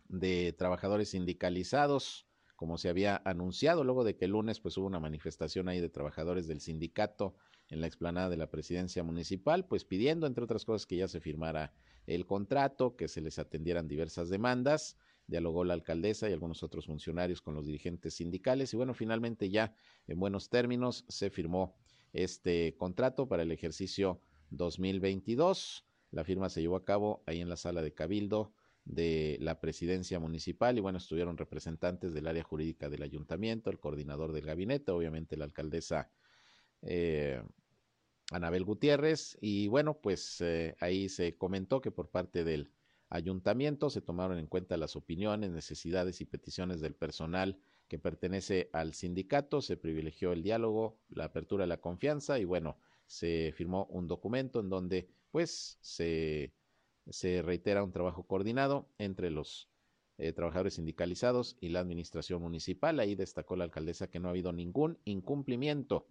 de Trabajadores Sindicalizados como se había anunciado luego de que el lunes pues hubo una manifestación ahí de trabajadores del sindicato en la explanada de la presidencia municipal, pues pidiendo entre otras cosas que ya se firmara el contrato, que se les atendieran diversas demandas, dialogó la alcaldesa y algunos otros funcionarios con los dirigentes sindicales y bueno, finalmente ya en buenos términos se firmó este contrato para el ejercicio 2022. La firma se llevó a cabo ahí en la sala de Cabildo de la presidencia municipal y bueno, estuvieron representantes del área jurídica del ayuntamiento, el coordinador del gabinete, obviamente la alcaldesa eh, Anabel Gutiérrez. Y bueno, pues eh, ahí se comentó que por parte del ayuntamiento se tomaron en cuenta las opiniones, necesidades y peticiones del personal que pertenece al sindicato, se privilegió el diálogo, la apertura la confianza y bueno, se firmó un documento en donde pues se se reitera un trabajo coordinado entre los eh, trabajadores sindicalizados y la administración municipal. Ahí destacó la alcaldesa que no ha habido ningún incumplimiento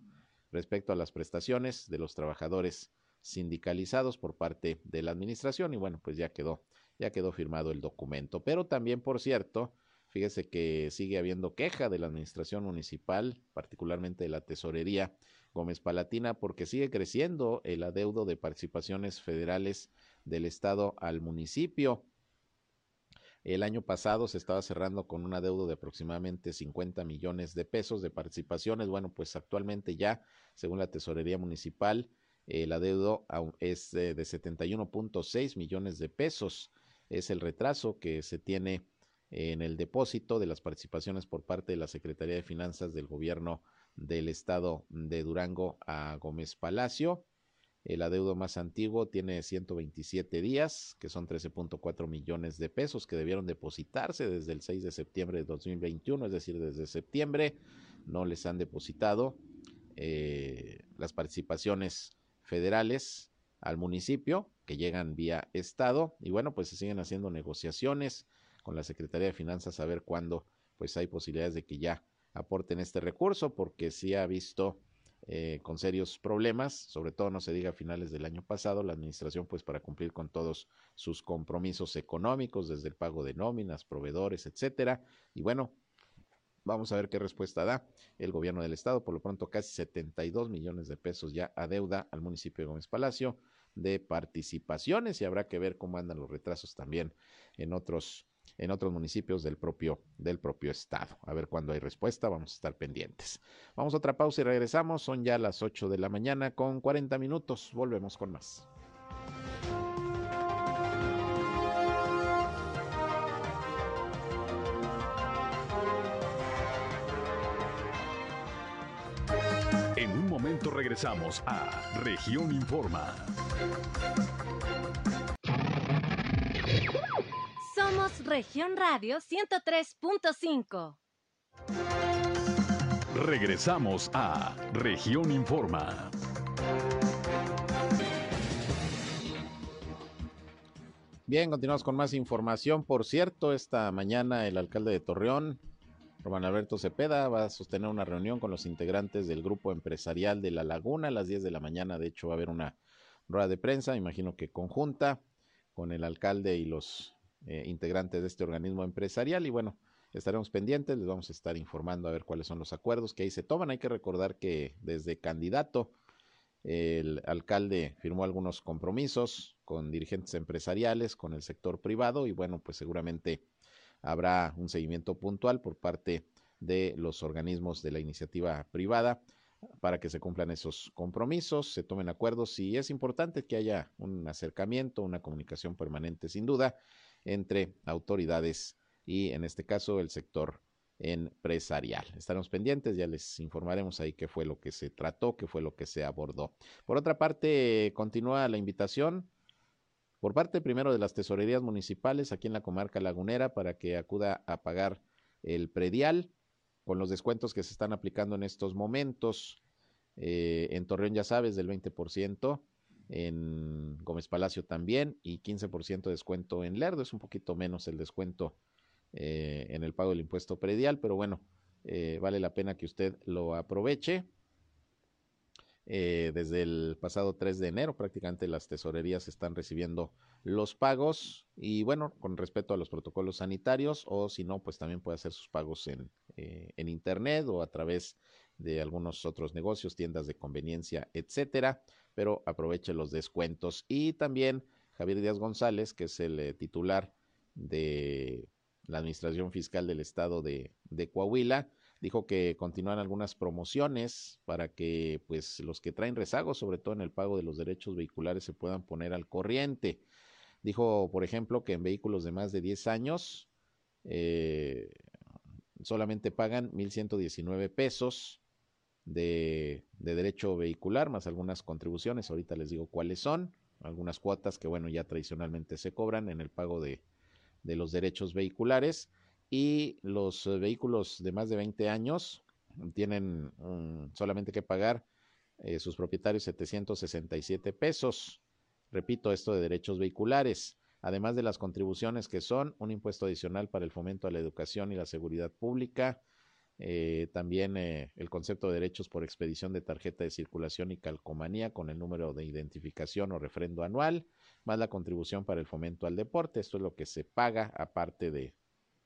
respecto a las prestaciones de los trabajadores sindicalizados por parte de la administración y bueno, pues ya quedó, ya quedó firmado el documento. Pero también, por cierto, fíjese que sigue habiendo queja de la administración municipal, particularmente de la tesorería Gómez Palatina, porque sigue creciendo el adeudo de participaciones federales del Estado al municipio. El año pasado se estaba cerrando con una deuda de aproximadamente 50 millones de pesos de participaciones. Bueno, pues actualmente ya, según la Tesorería Municipal, el adeudo es de 71.6 millones de pesos. Es el retraso que se tiene en el depósito de las participaciones por parte de la Secretaría de Finanzas del Gobierno del Estado de Durango a Gómez Palacio. El adeudo más antiguo tiene 127 días, que son 13.4 millones de pesos que debieron depositarse desde el 6 de septiembre de 2021, es decir, desde septiembre no les han depositado eh, las participaciones federales al municipio que llegan vía Estado y bueno, pues se siguen haciendo negociaciones con la Secretaría de Finanzas a ver cuándo pues hay posibilidades de que ya aporten este recurso porque sí ha visto eh, con serios problemas, sobre todo no se diga a finales del año pasado, la administración pues para cumplir con todos sus compromisos económicos, desde el pago de nóminas, proveedores, etcétera. Y bueno, vamos a ver qué respuesta da el gobierno del estado. Por lo pronto, casi 72 millones de pesos ya a deuda al municipio de Gómez Palacio de participaciones y habrá que ver cómo andan los retrasos también en otros en otros municipios del propio, del propio estado. A ver cuándo hay respuesta, vamos a estar pendientes. Vamos a otra pausa y regresamos. Son ya las 8 de la mañana con 40 minutos. Volvemos con más. En un momento regresamos a Región Informa. Región Radio 103.5. Regresamos a Región Informa. Bien, continuamos con más información. Por cierto, esta mañana el alcalde de Torreón, Román Alberto Cepeda, va a sostener una reunión con los integrantes del grupo empresarial de La Laguna a las 10 de la mañana. De hecho, va a haber una rueda de prensa, imagino que conjunta, con el alcalde y los eh, integrantes de este organismo empresarial y bueno, estaremos pendientes, les vamos a estar informando a ver cuáles son los acuerdos que ahí se toman. Hay que recordar que desde candidato el alcalde firmó algunos compromisos con dirigentes empresariales, con el sector privado y bueno, pues seguramente habrá un seguimiento puntual por parte de los organismos de la iniciativa privada para que se cumplan esos compromisos, se tomen acuerdos y es importante que haya un acercamiento, una comunicación permanente sin duda entre autoridades y en este caso el sector empresarial. Estaremos pendientes, ya les informaremos ahí qué fue lo que se trató, qué fue lo que se abordó. Por otra parte, continúa la invitación por parte primero de las tesorerías municipales aquí en la comarca lagunera para que acuda a pagar el predial con los descuentos que se están aplicando en estos momentos. Eh, en Torreón ya sabes del 20%, en Gómez Palacio también y 15% de descuento en Lerdo. Es un poquito menos el descuento eh, en el pago del impuesto predial, pero bueno, eh, vale la pena que usted lo aproveche. Eh, desde el pasado 3 de enero prácticamente las tesorerías están recibiendo los pagos y bueno, con respecto a los protocolos sanitarios o si no, pues también puede hacer sus pagos en, en internet o a través de algunos otros negocios, tiendas de conveniencia, etcétera, pero aproveche los descuentos y también Javier Díaz González, que es el titular de la Administración Fiscal del Estado de, de Coahuila, dijo que continúan algunas promociones para que pues los que traen rezagos, sobre todo en el pago de los derechos vehiculares, se puedan poner al corriente. Dijo, por ejemplo, que en vehículos de más de 10 años eh, solamente pagan 1.119 pesos de, de derecho vehicular, más algunas contribuciones, ahorita les digo cuáles son, algunas cuotas que bueno, ya tradicionalmente se cobran en el pago de, de los derechos vehiculares. Y los eh, vehículos de más de 20 años tienen solamente que pagar eh, sus propietarios 767 pesos. Repito, esto de derechos vehiculares, además de las contribuciones que son un impuesto adicional para el fomento a la educación y la seguridad pública, eh, también el concepto de derechos por expedición de tarjeta de circulación y calcomanía con el número de identificación o refrendo anual, más la contribución para el fomento al deporte. Esto es lo que se paga aparte de,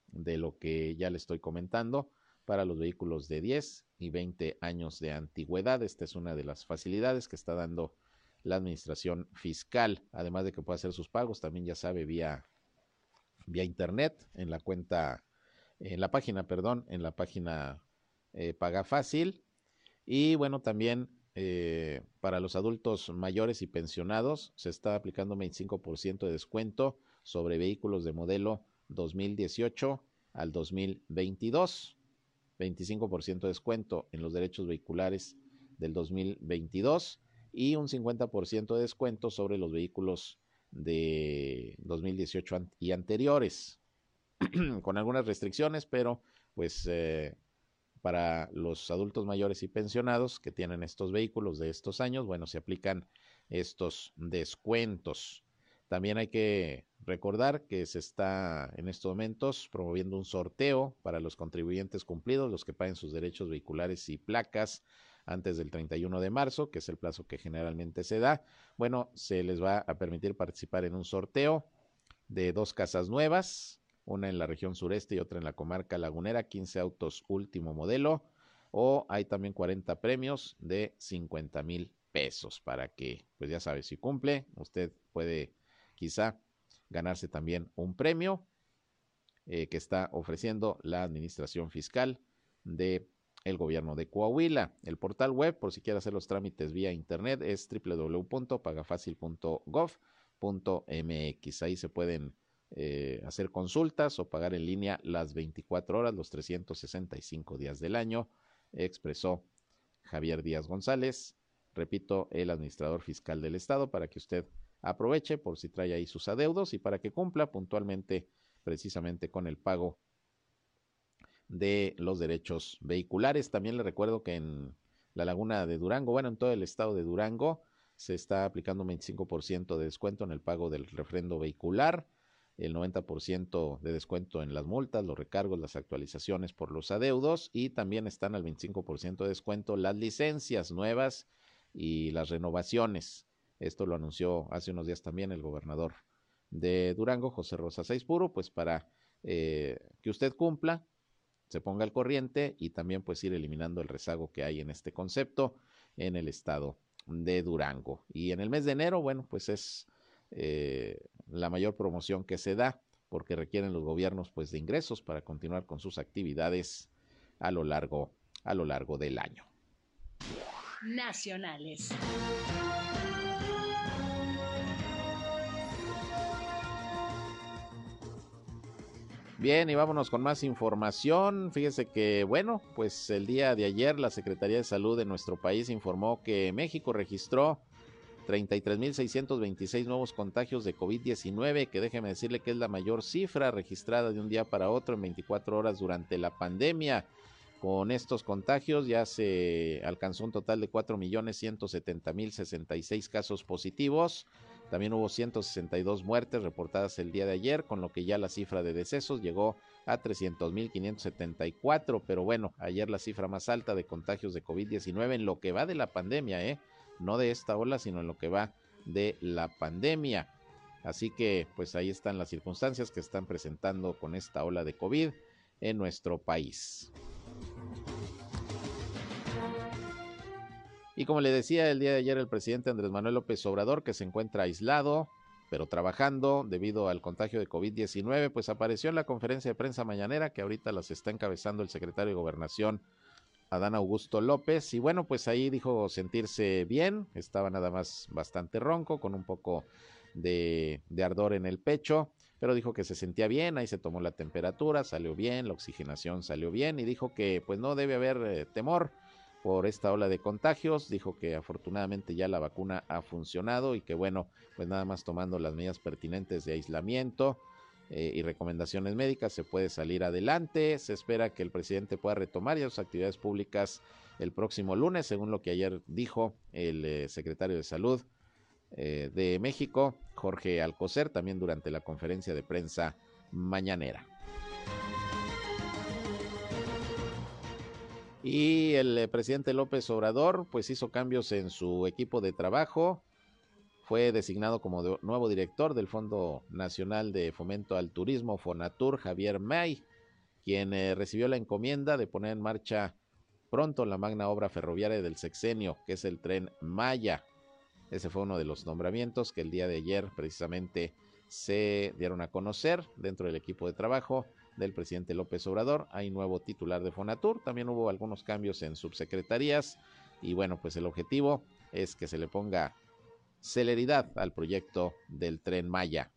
de lo que ya le estoy comentando para los vehículos de 10 y 20 años de antigüedad. Esta es una de las facilidades que está dando la administración fiscal, además de que puede hacer sus pagos, también ya sabe vía vía internet en la cuenta en la página, perdón, en la página eh, Paga Fácil y bueno, también eh, para los adultos mayores y pensionados se está aplicando un 25% de descuento sobre vehículos de modelo 2018 al 2022. 25% de descuento en los derechos vehiculares del 2022 y un 50% de descuento sobre los vehículos de 2018 y anteriores, con algunas restricciones, pero pues eh, para los adultos mayores y pensionados que tienen estos vehículos de estos años, bueno, se aplican estos descuentos. También hay que recordar que se está en estos momentos promoviendo un sorteo para los contribuyentes cumplidos, los que paguen sus derechos vehiculares y placas antes del 31 de marzo, que es el plazo que generalmente se da. Bueno, se les va a permitir participar en un sorteo de dos casas nuevas, una en la región sureste y otra en la comarca lagunera, 15 autos último modelo, o hay también 40 premios de 50 mil pesos para que, pues ya sabe, si cumple, usted puede quizá ganarse también un premio eh, que está ofreciendo la Administración Fiscal de el gobierno de Coahuila. El portal web, por si quiere hacer los trámites vía internet, es www.pagafacil.gov.mx. Ahí se pueden eh, hacer consultas o pagar en línea las 24 horas, los 365 días del año, expresó Javier Díaz González, repito, el administrador fiscal del estado, para que usted aproveche por si trae ahí sus adeudos y para que cumpla puntualmente precisamente con el pago de los derechos vehiculares. También le recuerdo que en la laguna de Durango, bueno, en todo el estado de Durango, se está aplicando un 25% de descuento en el pago del refrendo vehicular, el 90% de descuento en las multas, los recargos, las actualizaciones por los adeudos y también están al 25% de descuento las licencias nuevas y las renovaciones. Esto lo anunció hace unos días también el gobernador de Durango, José Rosa Puro, pues para eh, que usted cumpla, se ponga al corriente y también pues ir eliminando el rezago que hay en este concepto en el estado de Durango. Y en el mes de enero, bueno, pues es eh, la mayor promoción que se da porque requieren los gobiernos pues de ingresos para continuar con sus actividades a lo largo a lo largo del año. Nacionales. Bien, y vámonos con más información. Fíjese que, bueno, pues el día de ayer la Secretaría de Salud de nuestro país informó que México registró 33.626 nuevos contagios de COVID-19, que déjeme decirle que es la mayor cifra registrada de un día para otro en 24 horas durante la pandemia. Con estos contagios ya se alcanzó un total de 4.170.066 casos positivos. También hubo 162 muertes reportadas el día de ayer, con lo que ya la cifra de decesos llegó a 300.574. Pero bueno, ayer la cifra más alta de contagios de COVID-19 en lo que va de la pandemia, ¿eh? No de esta ola, sino en lo que va de la pandemia. Así que pues ahí están las circunstancias que están presentando con esta ola de COVID en nuestro país. Y como le decía el día de ayer el presidente Andrés Manuel López Obrador, que se encuentra aislado, pero trabajando debido al contagio de COVID-19, pues apareció en la conferencia de prensa mañanera que ahorita las está encabezando el secretario de Gobernación, Adán Augusto López. Y bueno, pues ahí dijo sentirse bien, estaba nada más bastante ronco, con un poco de, ardor en el pecho, pero dijo que se sentía bien, ahí se tomó la temperatura, salió bien, la oxigenación salió bien y dijo que pues no debe haber eh, temor por esta ola de contagios. Dijo que afortunadamente ya la vacuna ha funcionado y que bueno, pues nada más tomando las medidas pertinentes de aislamiento eh, y recomendaciones médicas se puede salir adelante. Se espera que el presidente pueda retomar ya sus actividades públicas el próximo lunes, según lo que ayer dijo el eh, secretario de Salud eh, de México, Jorge Alcocer, también durante la conferencia de prensa mañanera. Y el presidente López Obrador pues hizo cambios en su equipo de trabajo. Fue designado como nuevo director del Fondo Nacional de Fomento al Turismo, Fonatur, Javier May, quien eh, recibió la encomienda de poner en marcha pronto la magna obra ferroviaria del sexenio, que es el tren Maya. Ese fue uno de los nombramientos que el día de ayer precisamente se dieron a conocer dentro del equipo de trabajo del presidente López Obrador. Hay nuevo titular de Fonatur, también hubo algunos cambios en subsecretarías y bueno, pues el objetivo es que se le ponga celeridad al proyecto del tren Maya.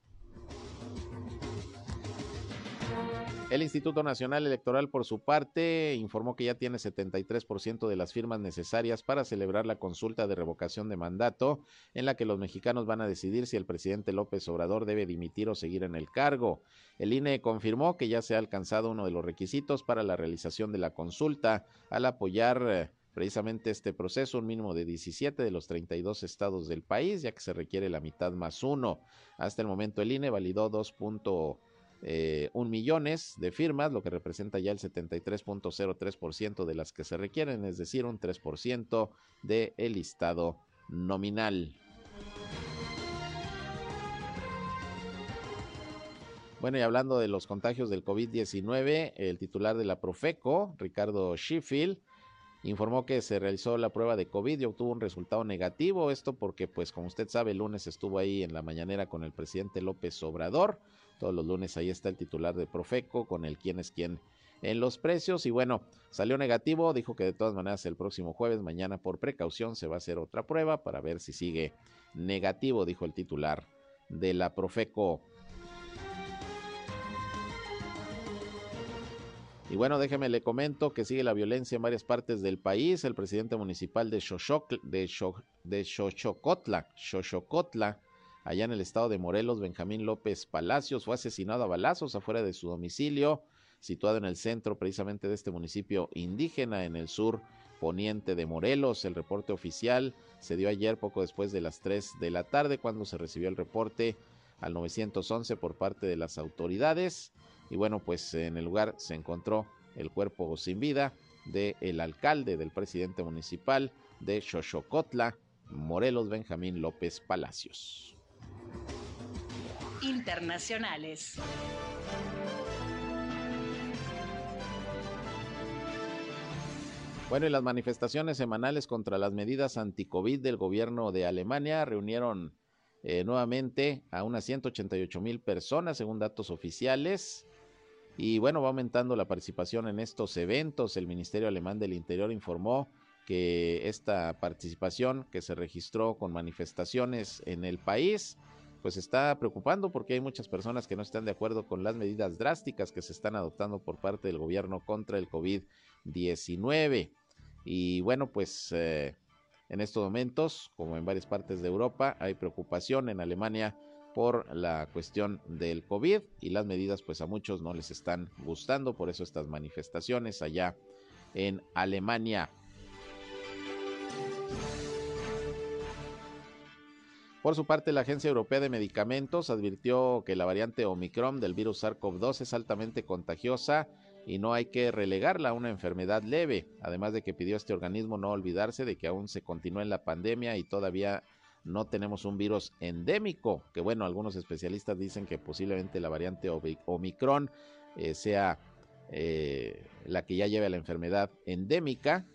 El Instituto Nacional Electoral, por su parte, informó que ya tiene 73% de las firmas necesarias para celebrar la consulta de revocación de mandato, en la que los mexicanos van a decidir si el presidente López Obrador debe dimitir o seguir en el cargo. El INE confirmó que ya se ha alcanzado uno de los requisitos para la realización de la consulta al apoyar eh, precisamente este proceso, un mínimo de 17 de los 32 estados del país, ya que se requiere la mitad más uno. Hasta el momento el INE validó 2 eh, millones de firmas, lo que representa ya el 73.03% de las que se requieren, es decir, un 3% del el listado nominal. Bueno, y hablando de los contagios del COVID-19, el titular de la Profeco, Ricardo Sheffield, informó que se realizó la prueba de COVID y obtuvo un resultado negativo. Esto porque, pues, como usted sabe, el lunes estuvo ahí en la mañanera con el presidente López Obrador. Todos los lunes ahí está el titular de Profeco con el quién es quién en los precios. Y bueno, salió negativo. Dijo que de todas maneras el próximo jueves, mañana por precaución, se va a hacer otra prueba para ver si sigue negativo, dijo el titular de la Profeco. Y bueno, déjeme le comento que sigue la violencia en varias partes del país. El presidente municipal de, de Xochocotla, Xochocotla, allá en el estado de Morelos, Benjamín López Palacios, fue asesinado a balazos afuera de su domicilio, situado en el centro precisamente de este municipio indígena en el sur poniente de Morelos. El reporte oficial se dio ayer poco después de las 3 de la tarde cuando se recibió el reporte al 911 por parte de las autoridades. Y bueno, pues en el lugar se encontró el cuerpo sin vida del el alcalde, del presidente municipal de Xochocotla, Morelos Benjamín López Palacios internacionales. Bueno, y las manifestaciones semanales contra las medidas anti-COVID del gobierno de Alemania reunieron eh, nuevamente a unas 188 mil personas, según datos oficiales. Y bueno, va aumentando la participación en estos eventos. El Ministerio Alemán del Interior informó que esta participación que se registró con manifestaciones en el país pues está preocupando porque hay muchas personas que no están de acuerdo con las medidas drásticas que se están adoptando por parte del gobierno contra el COVID-19. Y bueno, pues eh, En estos momentos, como en varias partes de Europa, hay preocupación en Alemania por la cuestión del COVID y las medidas pues a muchos no les están gustando, por eso estas manifestaciones allá en Alemania. Por su parte, la Agencia Europea de Medicamentos advirtió que la variante Omicron del virus SARS-CoV-2 es altamente contagiosa y no hay que relegarla a una enfermedad leve, además de que pidió a este organismo no olvidarse de que aún se continúa en la pandemia y todavía no tenemos un virus endémico, que bueno, algunos especialistas dicen que posiblemente la variante Omicron eh, sea eh, la que ya lleve a la enfermedad endémica,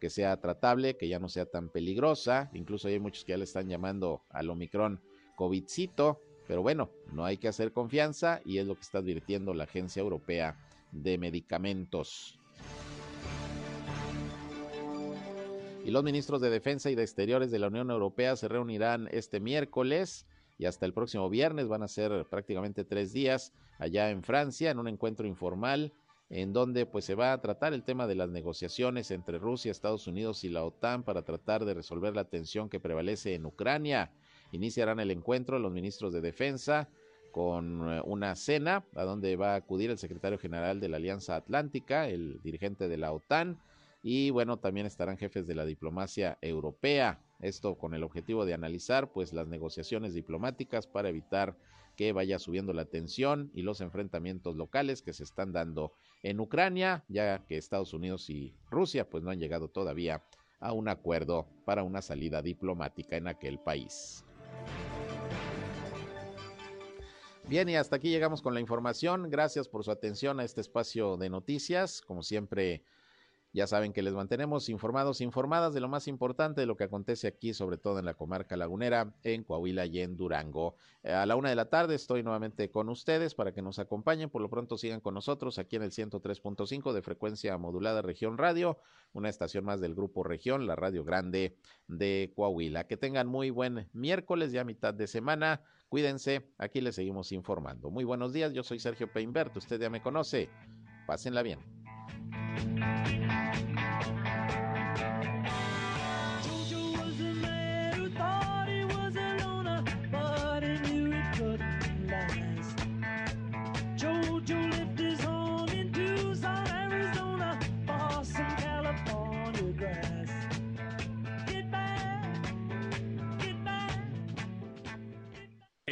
que sea tratable, que ya no sea tan peligrosa. Incluso hay muchos que ya le están llamando al Omicron COVIDcito. Pero bueno, no hay que hacer confianza y es lo que está advirtiendo la Agencia Europea de Medicamentos. Y los ministros de Defensa y de Exteriores de la Unión Europea se reunirán este miércoles y hasta el próximo viernes. Van a ser prácticamente tres días allá en Francia en un encuentro informal en donde pues se va a tratar el tema de las negociaciones entre Rusia, Estados Unidos y la OTAN para tratar de resolver la tensión que prevalece en Ucrania. Iniciarán el encuentro los ministros de Defensa con eh, una cena a donde va a acudir el secretario general de la Alianza Atlántica, el dirigente de la OTAN, y bueno, también estarán jefes de la diplomacia europea. Esto con el objetivo de analizar pues las negociaciones diplomáticas para evitar que vaya subiendo la tensión y los enfrentamientos locales que se están dando en Ucrania, ya que Estados Unidos y Rusia pues no han llegado todavía a un acuerdo para una salida diplomática en aquel país. Bien, y hasta aquí llegamos con la información. Gracias por su atención a este espacio de noticias. Como siempre, ya saben que les mantenemos informados, informadas de lo más importante de lo que acontece aquí, sobre todo en la comarca lagunera, en Coahuila y en Durango. Eh, a la una de la tarde estoy nuevamente con ustedes para que nos acompañen. Por lo pronto sigan con nosotros aquí en el 103.5 de frecuencia modulada Región Radio, una estación más del Grupo Región, la Radio Grande de Coahuila. Que tengan muy buen miércoles, ya mitad de semana. Cuídense, aquí les seguimos informando. Muy buenos días, yo soy Sergio Peinbert, usted ya me conoce. Pásenla bien.